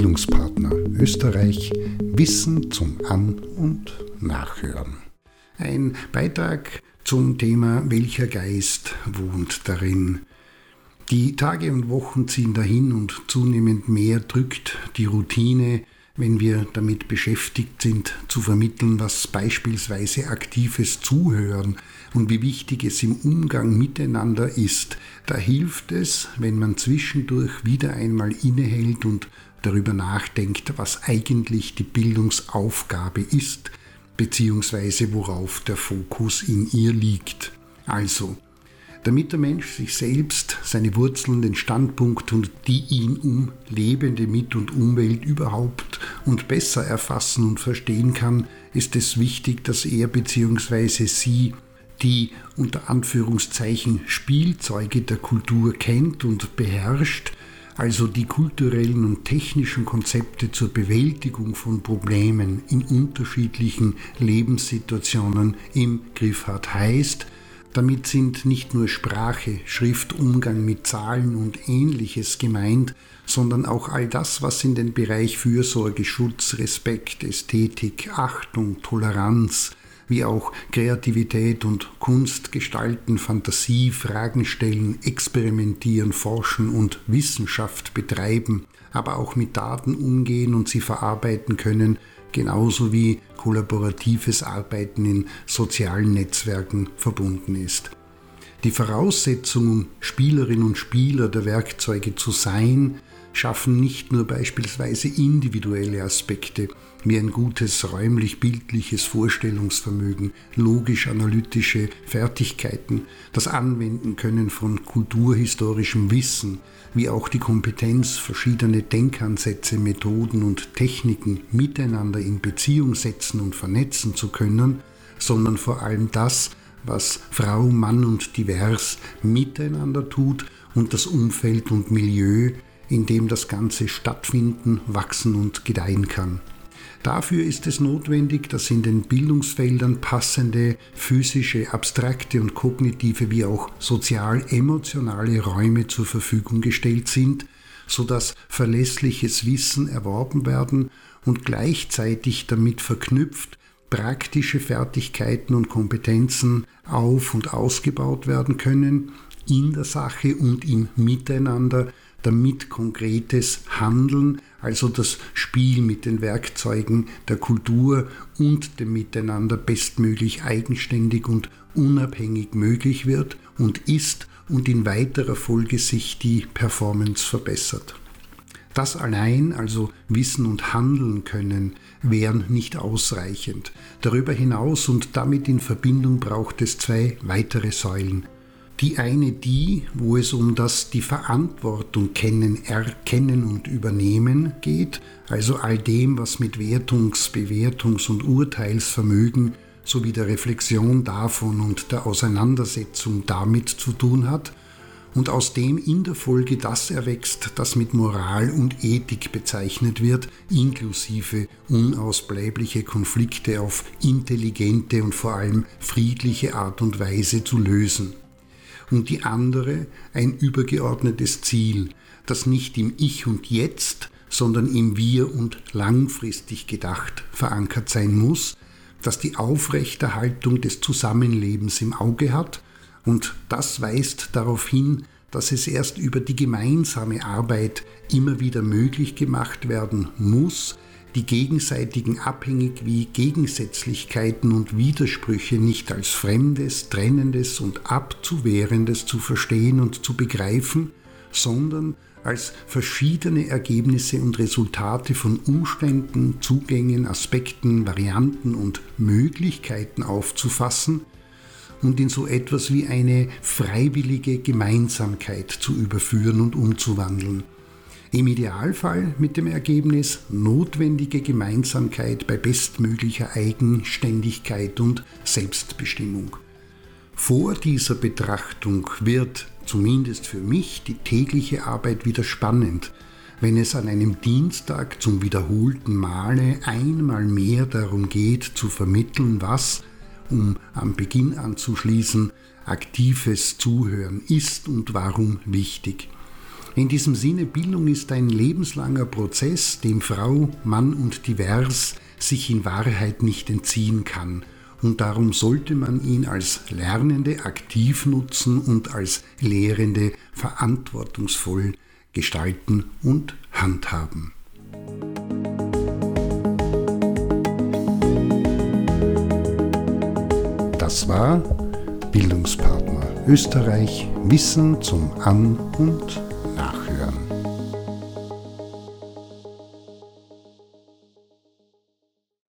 Bildungspartner Österreich Wissen zum An- und Nachhören. Ein Beitrag zum Thema Welcher Geist wohnt darin? Die Tage und Wochen ziehen dahin und zunehmend mehr drückt die Routine, wenn wir damit beschäftigt sind, zu vermitteln, was beispielsweise aktives Zuhören und wie wichtig es im Umgang miteinander ist. Da hilft es, wenn man zwischendurch wieder einmal innehält und darüber nachdenkt, was eigentlich die Bildungsaufgabe ist, beziehungsweise worauf der Fokus in ihr liegt. Also, damit der Mensch sich selbst, seine Wurzeln, den Standpunkt und die ihn umlebende Mit- und Umwelt überhaupt und besser erfassen und verstehen kann, ist es wichtig, dass er bzw. sie die unter Anführungszeichen Spielzeuge der Kultur kennt und beherrscht, also die kulturellen und technischen Konzepte zur Bewältigung von Problemen in unterschiedlichen Lebenssituationen im Griff hat, heißt, damit sind nicht nur Sprache, Schrift, Umgang mit Zahlen und ähnliches gemeint, sondern auch all das, was in den Bereich Fürsorge, Schutz, Respekt, Ästhetik, Achtung, Toleranz, wie auch Kreativität und Kunst gestalten, Fantasie, Fragen stellen, experimentieren, forschen und Wissenschaft betreiben, aber auch mit Daten umgehen und sie verarbeiten können, genauso wie kollaboratives Arbeiten in sozialen Netzwerken verbunden ist. Die Voraussetzung, um Spielerinnen und Spieler der Werkzeuge zu sein, schaffen nicht nur beispielsweise individuelle Aspekte wie ein gutes räumlich-bildliches Vorstellungsvermögen, logisch-analytische Fertigkeiten, das Anwenden können von kulturhistorischem Wissen, wie auch die Kompetenz, verschiedene Denkansätze, Methoden und Techniken miteinander in Beziehung setzen und vernetzen zu können, sondern vor allem das, was Frau, Mann und divers miteinander tut und das Umfeld und Milieu, in dem das Ganze stattfinden, wachsen und gedeihen kann. Dafür ist es notwendig, dass in den Bildungsfeldern passende physische, abstrakte und kognitive wie auch sozial-emotionale Räume zur Verfügung gestellt sind, sodass verlässliches Wissen erworben werden und gleichzeitig damit verknüpft praktische Fertigkeiten und Kompetenzen auf und ausgebaut werden können, in der Sache und im Miteinander, damit konkretes Handeln, also das Spiel mit den Werkzeugen der Kultur und dem Miteinander bestmöglich eigenständig und unabhängig möglich wird und ist und in weiterer Folge sich die Performance verbessert. Das allein, also Wissen und Handeln können, wären nicht ausreichend. Darüber hinaus und damit in Verbindung braucht es zwei weitere Säulen. Die eine die, wo es um das die Verantwortung kennen, erkennen und übernehmen geht, also all dem, was mit Wertungs-, Bewertungs- und Urteilsvermögen sowie der Reflexion davon und der Auseinandersetzung damit zu tun hat, und aus dem in der Folge das erwächst, das mit Moral und Ethik bezeichnet wird, inklusive unausbleibliche Konflikte auf intelligente und vor allem friedliche Art und Weise zu lösen und die andere ein übergeordnetes Ziel, das nicht im Ich und Jetzt, sondern im Wir und langfristig gedacht verankert sein muss, das die Aufrechterhaltung des Zusammenlebens im Auge hat und das weist darauf hin, dass es erst über die gemeinsame Arbeit immer wieder möglich gemacht werden muss, die gegenseitigen Abhängig wie Gegensätzlichkeiten und Widersprüche nicht als Fremdes, Trennendes und Abzuwehrendes zu verstehen und zu begreifen, sondern als verschiedene Ergebnisse und Resultate von Umständen, Zugängen, Aspekten, Varianten und Möglichkeiten aufzufassen und in so etwas wie eine freiwillige Gemeinsamkeit zu überführen und umzuwandeln. Im Idealfall mit dem Ergebnis notwendige Gemeinsamkeit bei bestmöglicher Eigenständigkeit und Selbstbestimmung. Vor dieser Betrachtung wird, zumindest für mich, die tägliche Arbeit wieder spannend, wenn es an einem Dienstag zum wiederholten Male einmal mehr darum geht zu vermitteln, was, um am Beginn anzuschließen, aktives Zuhören ist und warum wichtig. In diesem Sinne, Bildung ist ein lebenslanger Prozess, dem Frau, Mann und Divers sich in Wahrheit nicht entziehen kann. Und darum sollte man ihn als Lernende aktiv nutzen und als Lehrende verantwortungsvoll gestalten und handhaben. Das war Bildungspartner Österreich Wissen zum An- und